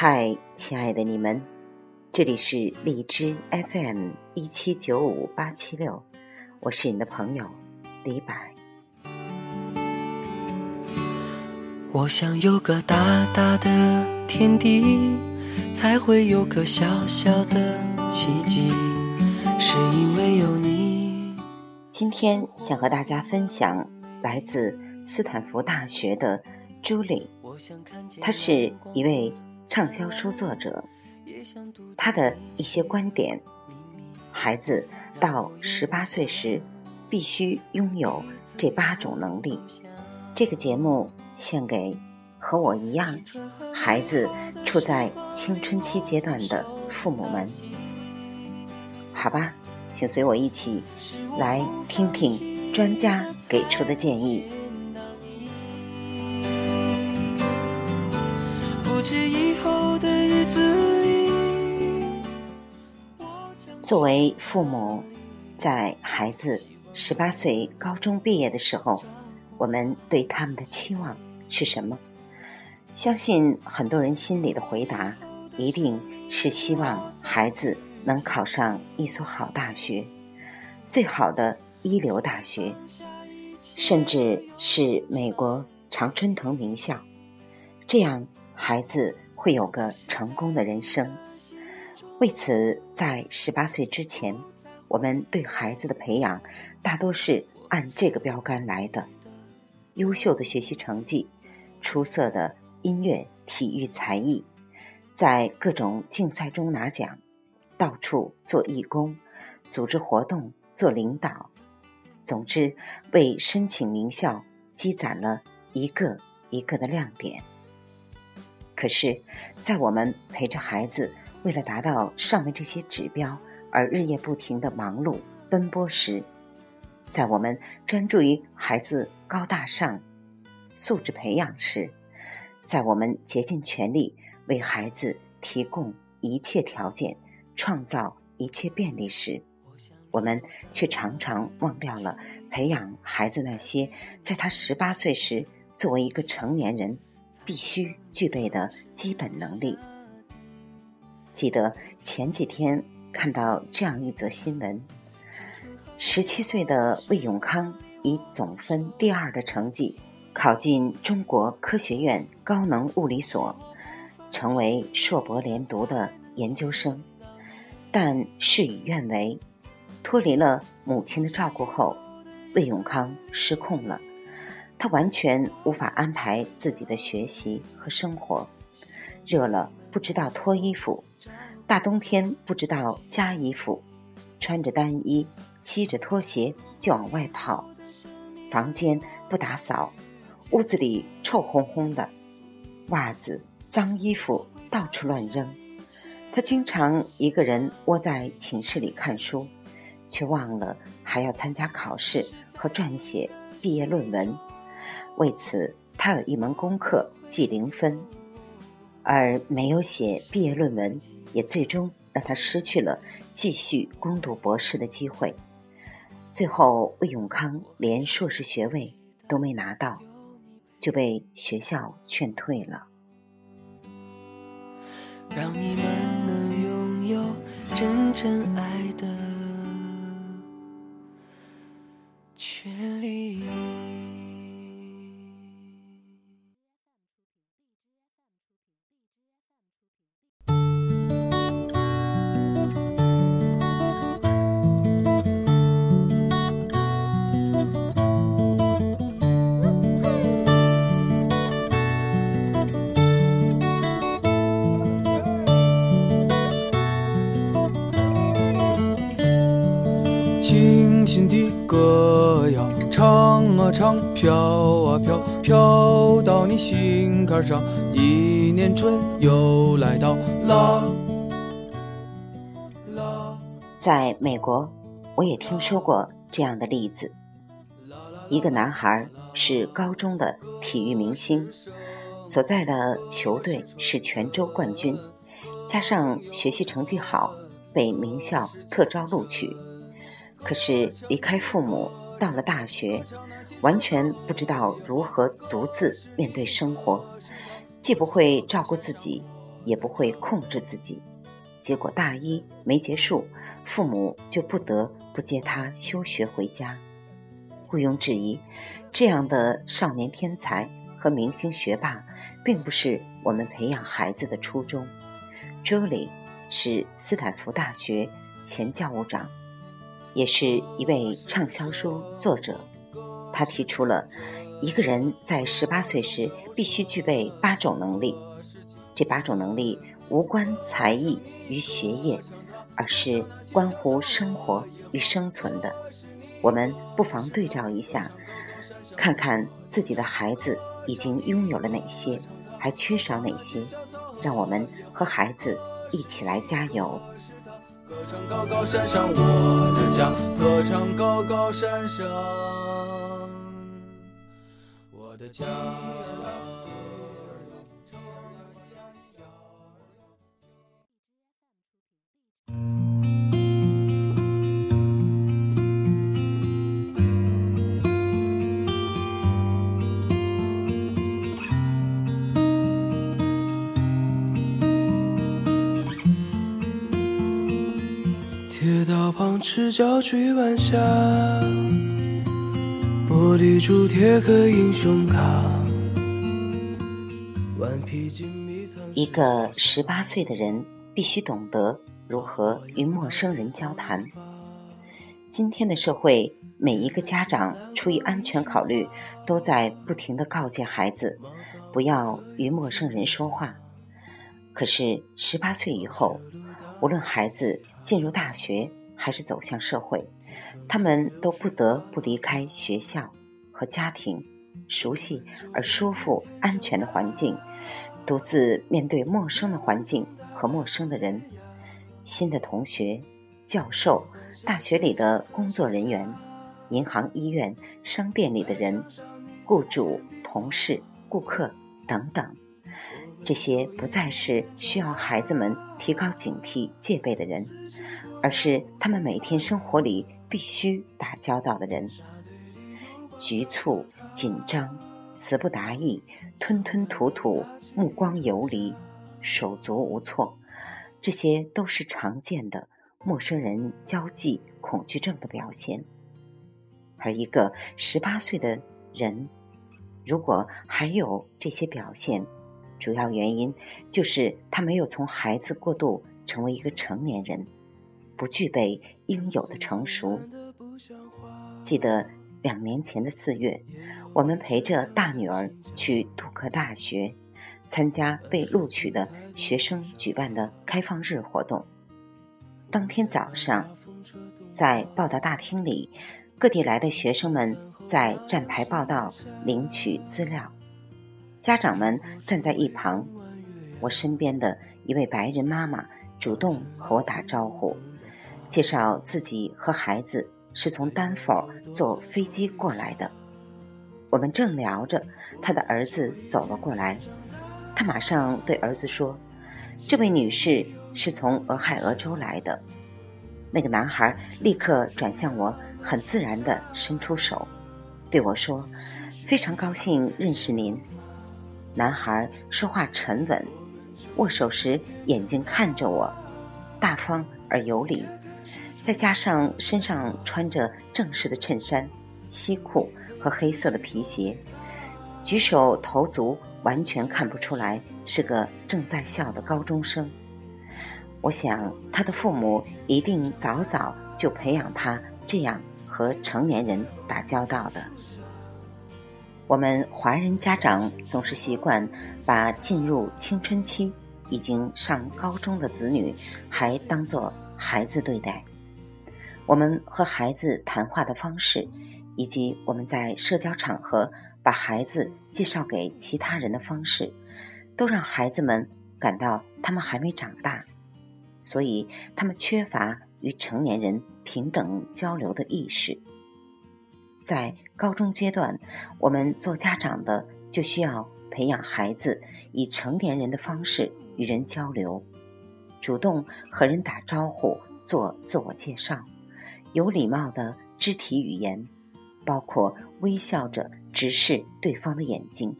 嗨，亲爱的你们，这里是荔枝 FM 一七九五八七六，我是你的朋友李柏。我想有个大大的天地，才会有个小小的奇迹，是因为有你。今天想和大家分享来自斯坦福大学的朱莉，她是一位。畅销书作者，他的一些观点：孩子到十八岁时必须拥有这八种能力。这个节目献给和我一样孩子处在青春期阶段的父母们。好吧，请随我一起来听听专家给出的建议。作为父母，在孩子十八岁高中毕业的时候，我们对他们的期望是什么？相信很多人心里的回答一定是希望孩子能考上一所好大学，最好的一流大学，甚至是美国常春藤名校，这样孩子会有个成功的人生。为此，在十八岁之前，我们对孩子的培养大多是按这个标杆来的：优秀的学习成绩，出色的音乐、体育才艺，在各种竞赛中拿奖，到处做义工，组织活动，做领导。总之，为申请名校积攒了一个一个的亮点。可是，在我们陪着孩子。为了达到上面这些指标而日夜不停的忙碌奔波时，在我们专注于孩子高大上素质培养时，在我们竭尽全力为孩子提供一切条件、创造一切便利时，我们却常常忘掉了培养孩子那些在他十八岁时作为一个成年人必须具备的基本能力。记得前几天看到这样一则新闻：十七岁的魏永康以总分第二的成绩考进中国科学院高能物理所，成为硕博连读的研究生。但事与愿违，脱离了母亲的照顾后，魏永康失控了。他完全无法安排自己的学习和生活，热了不知道脱衣服。大冬天不知道加衣服，穿着单衣，吸着拖鞋就往外跑。房间不打扫，屋子里臭烘烘的，袜子、脏衣服到处乱扔。他经常一个人窝在寝室里看书，却忘了还要参加考试和撰写毕业论文。为此，他有一门功课记零分，而没有写毕业论文。也最终让他失去了继续攻读博士的机会。最后，魏永康连硕士学位都没拿到，就被学校劝退了。让你们能拥有真正爱的飘啊飘，飘到你心坎上，一年春又来到啦。在美国，我也听说过这样的例子：一个男孩是高中的体育明星，所在的球队是全州冠军，加上学习成绩好，被名校特招录取。可是离开父母。到了大学，完全不知道如何独自面对生活，既不会照顾自己，也不会控制自己。结果大一没结束，父母就不得不接他休学回家。毋庸置疑，这样的少年天才和明星学霸，并不是我们培养孩子的初衷。Julie 是斯坦福大学前教务长，也是一位畅销书作者。他提出了一个人在十八岁时必须具备八种能力，这八种能力无关才艺与学业，而是关乎生活与生存的。我们不妨对照一下，看看自己的孩子已经拥有了哪些，还缺少哪些，让我们和孩子一起来加油。唱高高山上我的家，歌唱高高山上我的家。赤脚追晚霞，玻璃珠贴个英雄卡。一个十八岁的人必须懂得如何与陌生人交谈。今天的社会，每一个家长出于安全考虑，都在不停的告诫孩子不要与陌生人说话。可是十八岁以后，无论孩子进入大学，还是走向社会，他们都不得不离开学校和家庭熟悉而舒服、安全的环境，独自面对陌生的环境和陌生的人。新的同学、教授、大学里的工作人员、银行、医院、商店里的人、雇主、同事、顾客等等，这些不再是需要孩子们提高警惕、戒备的人。而是他们每天生活里必须打交道的人，局促、紧张、词不达意、吞吞吐吐、目光游离、手足无措，这些都是常见的陌生人交际恐惧症的表现。而一个十八岁的人，如果还有这些表现，主要原因就是他没有从孩子过渡成为一个成年人。不具备应有的成熟。记得两年前的四月，我们陪着大女儿去杜克大学参加被录取的学生举办的开放日活动。当天早上，在报道大厅里，各地来的学生们在站牌报到、领取资料，家长们站在一旁。我身边的一位白人妈妈主动和我打招呼。介绍自己和孩子是从丹佛坐飞机过来的。我们正聊着，他的儿子走了过来。他马上对儿子说：“这位女士是从俄亥俄州来的。”那个男孩立刻转向我，很自然地伸出手，对我说：“非常高兴认识您。”男孩说话沉稳，握手时眼睛看着我，大方而有礼。再加上身上穿着正式的衬衫、西裤和黑色的皮鞋，举手投足完全看不出来是个正在校的高中生。我想他的父母一定早早就培养他这样和成年人打交道的。我们华人家长总是习惯把进入青春期、已经上高中的子女还当作孩子对待。我们和孩子谈话的方式，以及我们在社交场合把孩子介绍给其他人的方式，都让孩子们感到他们还没长大，所以他们缺乏与成年人平等交流的意识。在高中阶段，我们做家长的就需要培养孩子以成年人的方式与人交流，主动和人打招呼，做自我介绍。有礼貌的肢体语言，包括微笑着直视对方的眼睛，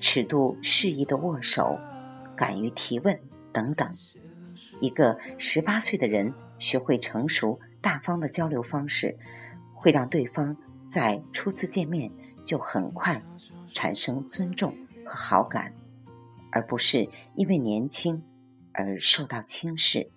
尺度适宜的握手，敢于提问，等等。一个十八岁的人学会成熟大方的交流方式，会让对方在初次见面就很快产生尊重和好感，而不是因为年轻而受到轻视。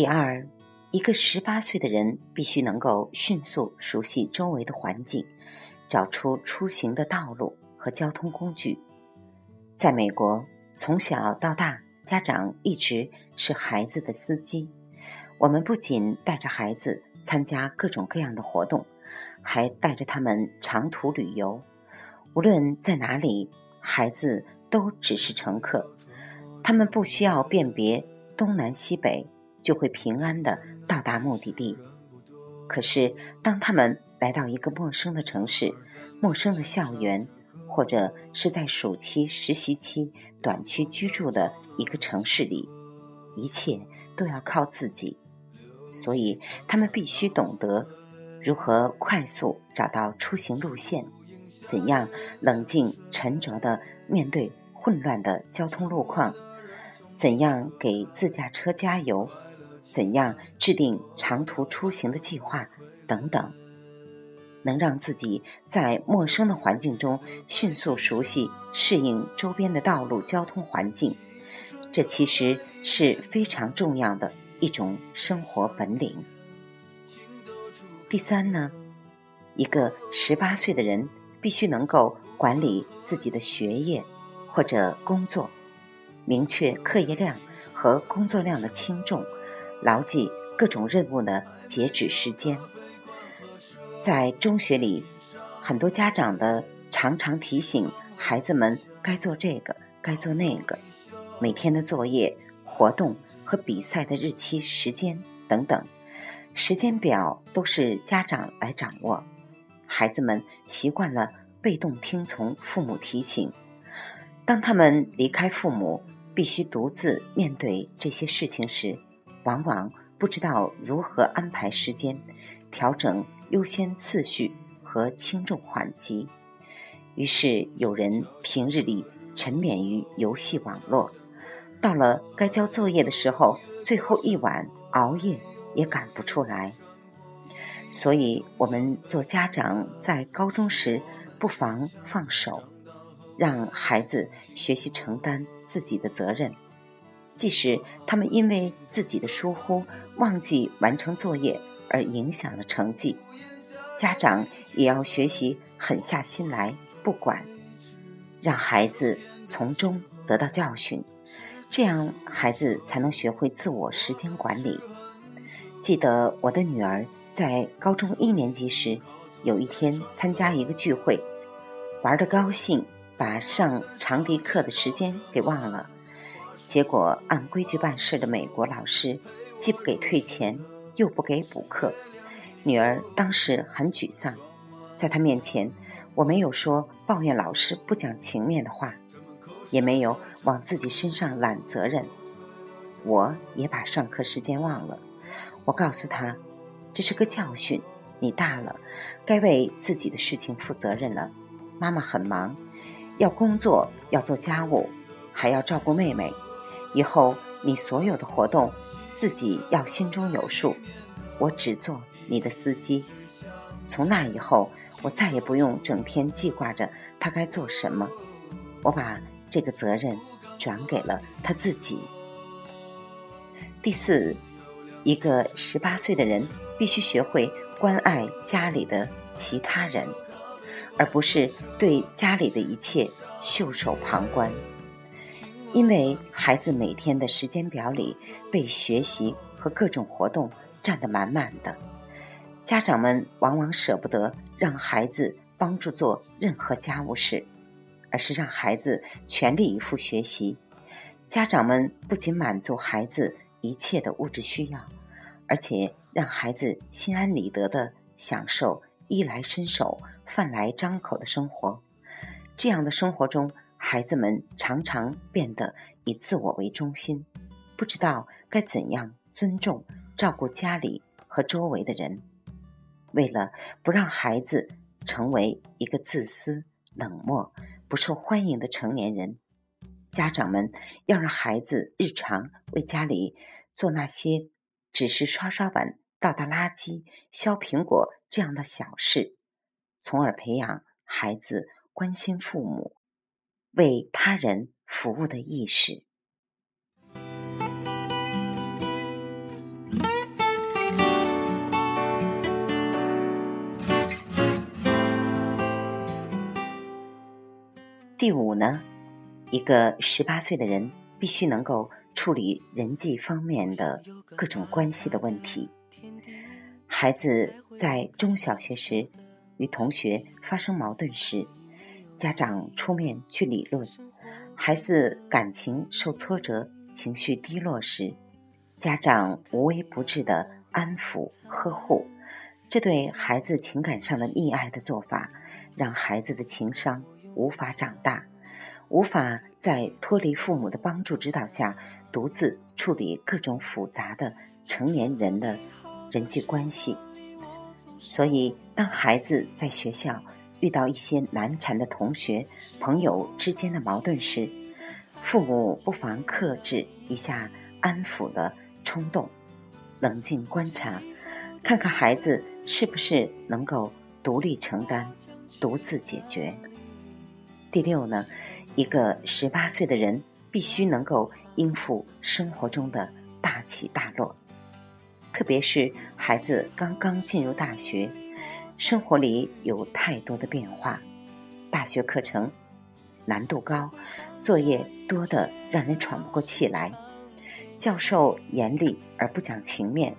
第二，一个十八岁的人必须能够迅速熟悉周围的环境，找出出行的道路和交通工具。在美国，从小到大，家长一直是孩子的司机。我们不仅带着孩子参加各种各样的活动，还带着他们长途旅游。无论在哪里，孩子。都只是乘客，他们不需要辨别东南西北，就会平安的到达目的地。可是，当他们来到一个陌生的城市、陌生的校园，或者是在暑期实习期短期居住的一个城市里，一切都要靠自己。所以，他们必须懂得如何快速找到出行路线，怎样冷静沉着的面对。混乱的交通路况，怎样给自驾车加油？怎样制定长途出行的计划？等等，能让自己在陌生的环境中迅速熟悉、适应周边的道路交通环境，这其实是非常重要的一种生活本领。第三呢，一个十八岁的人必须能够管理自己的学业。或者工作，明确课业量和工作量的轻重，牢记各种任务的截止时间。在中学里，很多家长的常常提醒孩子们该做这个，该做那个，每天的作业、活动和比赛的日期、时间等等，时间表都是家长来掌握，孩子们习惯了被动听从父母提醒。当他们离开父母，必须独自面对这些事情时，往往不知道如何安排时间，调整优先次序和轻重缓急。于是，有人平日里沉湎于游戏网络，到了该交作业的时候，最后一晚熬夜也赶不出来。所以，我们做家长在高中时，不妨放手。让孩子学习承担自己的责任，即使他们因为自己的疏忽忘记完成作业而影响了成绩，家长也要学习狠下心来不管，让孩子从中得到教训，这样孩子才能学会自我时间管理。记得我的女儿在高中一年级时，有一天参加一个聚会，玩的高兴。把上长笛课的时间给忘了，结果按规矩办事的美国老师既不给退钱，又不给补课，女儿当时很沮丧。在她面前，我没有说抱怨老师不讲情面的话，也没有往自己身上揽责任。我也把上课时间忘了。我告诉她，这是个教训，你大了，该为自己的事情负责任了。妈妈很忙。要工作，要做家务，还要照顾妹妹。以后你所有的活动，自己要心中有数。我只做你的司机。从那以后，我再也不用整天记挂着他该做什么。我把这个责任转给了他自己。第四，一个十八岁的人必须学会关爱家里的其他人。而不是对家里的一切袖手旁观，因为孩子每天的时间表里被学习和各种活动占得满满的，家长们往往舍不得让孩子帮助做任何家务事，而是让孩子全力以赴学习。家长们不仅满足孩子一切的物质需要，而且让孩子心安理得的享受衣来伸手、饭来张口的生活。这样的生活中，孩子们常常变得以自我为中心，不知道该怎样尊重、照顾家里和周围的人。为了不让孩子成为一个自私、冷漠、不受欢迎的成年人，家长们要让孩子日常为家里做那些只是刷刷碗、倒倒垃圾、削苹果这样的小事，从而培养孩子关心父母、为他人服务的意识。第五呢，一个十八岁的人必须能够处理人际方面的各种关系的问题。孩子在中小学时与同学发生矛盾时，家长出面去理论；孩子感情受挫折、情绪低落时，家长无微不至的安抚呵护。这对孩子情感上的溺爱的做法，让孩子的情商。无法长大，无法在脱离父母的帮助指导下独自处理各种复杂的成年人的人际关系。所以，当孩子在学校遇到一些难缠的同学、朋友之间的矛盾时，父母不妨克制一下安抚的冲动，冷静观察，看看孩子是不是能够独立承担、独自解决。第六呢，一个十八岁的人必须能够应付生活中的大起大落，特别是孩子刚刚进入大学，生活里有太多的变化，大学课程难度高，作业多得让人喘不过气来，教授严厉而不讲情面，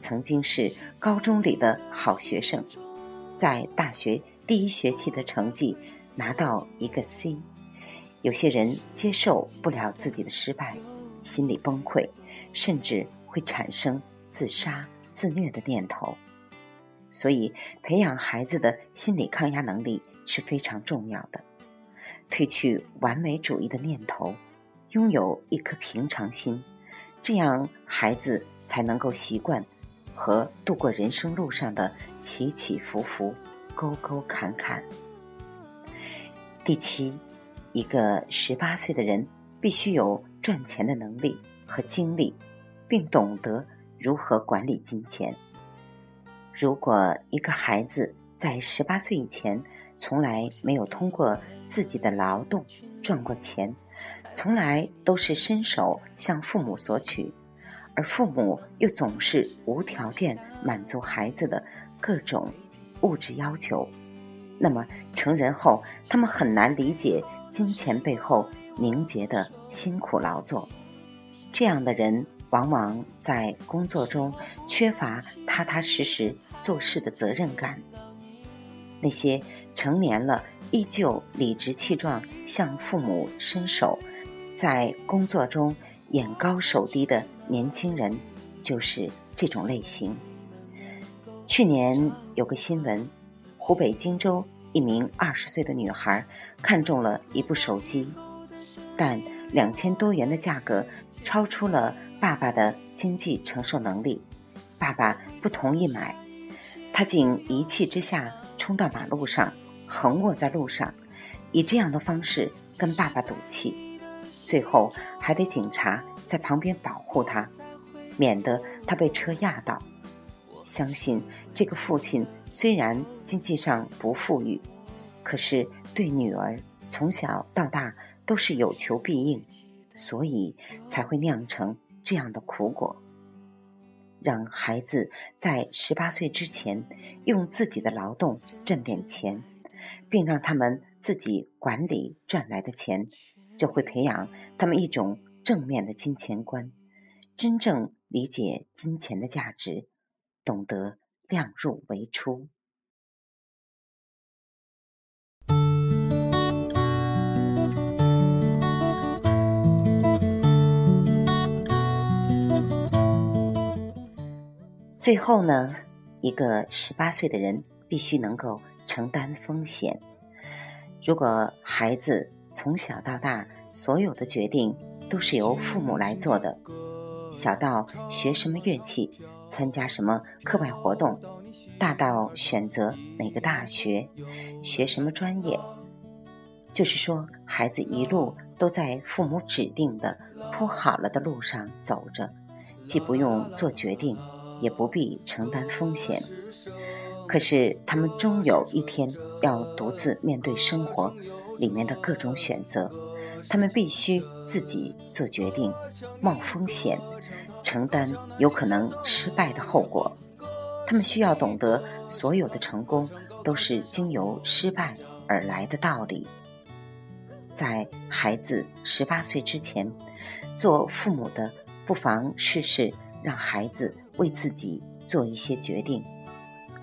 曾经是高中里的好学生，在大学第一学期的成绩。拿到一个 C，有些人接受不了自己的失败，心理崩溃，甚至会产生自杀、自虐的念头。所以，培养孩子的心理抗压能力是非常重要的。褪去完美主义的念头，拥有一颗平常心，这样孩子才能够习惯和度过人生路上的起起伏伏、沟沟坎坎。第七，一个十八岁的人必须有赚钱的能力和精力，并懂得如何管理金钱。如果一个孩子在十八岁以前从来没有通过自己的劳动赚过钱，从来都是伸手向父母索取，而父母又总是无条件满足孩子的各种物质要求。那么成人后，他们很难理解金钱背后凝结的辛苦劳作。这样的人往往在工作中缺乏踏踏实实做事的责任感。那些成年了依旧理直气壮向父母伸手，在工作中眼高手低的年轻人，就是这种类型。去年有个新闻。湖北荆州一名二十岁的女孩看中了一部手机，但两千多元的价格超出了爸爸的经济承受能力，爸爸不同意买，她竟一气之下冲到马路上，横卧在路上，以这样的方式跟爸爸赌气，最后还得警察在旁边保护他，免得他被车压到。相信这个父亲虽然经济上不富裕，可是对女儿从小到大都是有求必应，所以才会酿成这样的苦果。让孩子在十八岁之前用自己的劳动挣点钱，并让他们自己管理赚来的钱，就会培养他们一种正面的金钱观，真正理解金钱的价值。懂得量入为出。最后呢，一个十八岁的人必须能够承担风险。如果孩子从小到大所有的决定都是由父母来做的，小到学什么乐器、参加什么课外活动，大到选择哪个大学、学什么专业，就是说，孩子一路都在父母指定的铺好了的路上走着，既不用做决定。也不必承担风险，可是他们终有一天要独自面对生活里面的各种选择，他们必须自己做决定，冒风险，承担有可能失败的后果。他们需要懂得，所有的成功都是经由失败而来的道理。在孩子十八岁之前，做父母的不妨试试让孩子。为自己做一些决定，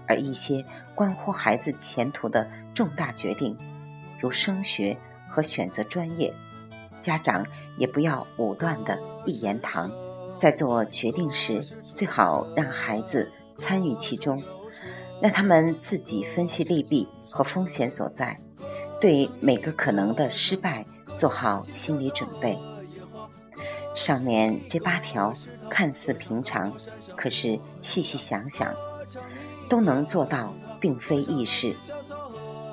而一些关乎孩子前途的重大决定，如升学和选择专业，家长也不要武断的一言堂。在做决定时，最好让孩子参与其中，让他们自己分析利弊和风险所在，对每个可能的失败做好心理准备。上面这八条看似平常。可是细细想想，都能做到，并非易事。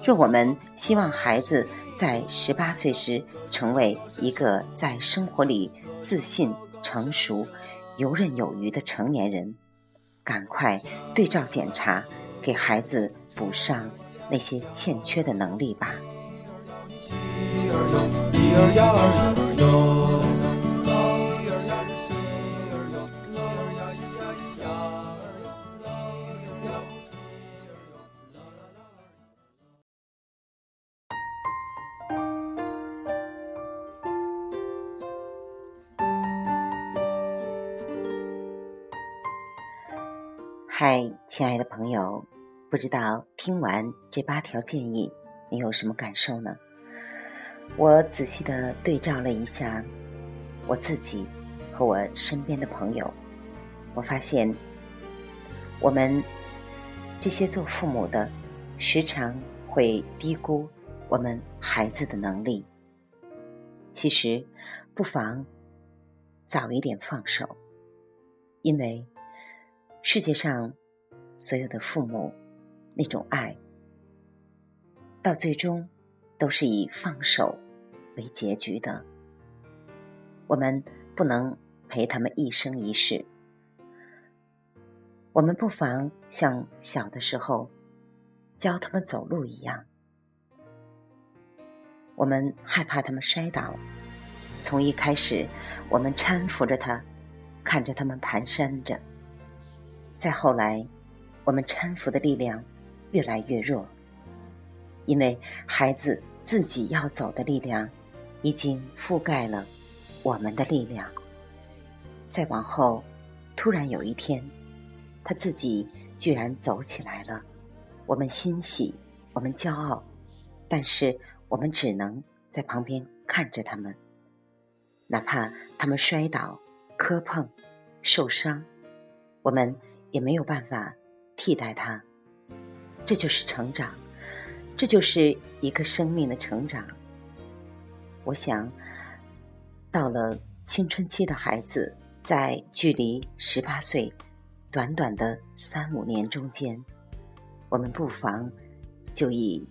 若我们希望孩子在十八岁时成为一个在生活里自信、成熟、游刃有余的成年人，赶快对照检查，给孩子补上那些欠缺的能力吧。嗨，亲爱的朋友，不知道听完这八条建议，你有什么感受呢？我仔细的对照了一下我自己和我身边的朋友，我发现我们这些做父母的，时常会低估我们孩子的能力。其实，不妨早一点放手，因为。世界上所有的父母，那种爱，到最终都是以放手为结局的。我们不能陪他们一生一世，我们不妨像小的时候教他们走路一样。我们害怕他们摔倒，从一开始，我们搀扶着他，看着他们蹒跚着。再后来，我们搀扶的力量越来越弱，因为孩子自己要走的力量已经覆盖了我们的力量。再往后，突然有一天，他自己居然走起来了，我们欣喜，我们骄傲，但是我们只能在旁边看着他们，哪怕他们摔倒、磕碰、受伤，我们。也没有办法替代他，这就是成长，这就是一个生命的成长。我想，到了青春期的孩子，在距离十八岁短短的三五年中间，我们不妨就以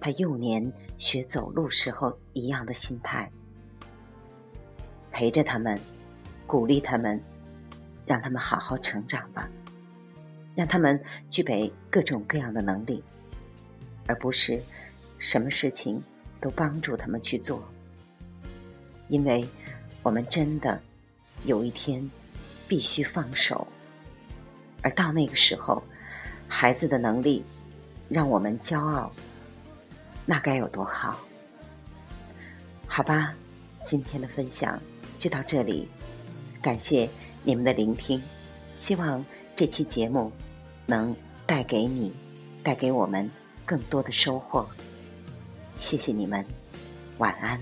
他幼年学走路时候一样的心态，陪着他们，鼓励他们，让他们好好成长吧。让他们具备各种各样的能力，而不是什么事情都帮助他们去做。因为我们真的有一天必须放手，而到那个时候，孩子的能力让我们骄傲，那该有多好？好吧，今天的分享就到这里，感谢你们的聆听，希望。这期节目能带给你、带给我们更多的收获。谢谢你们，晚安。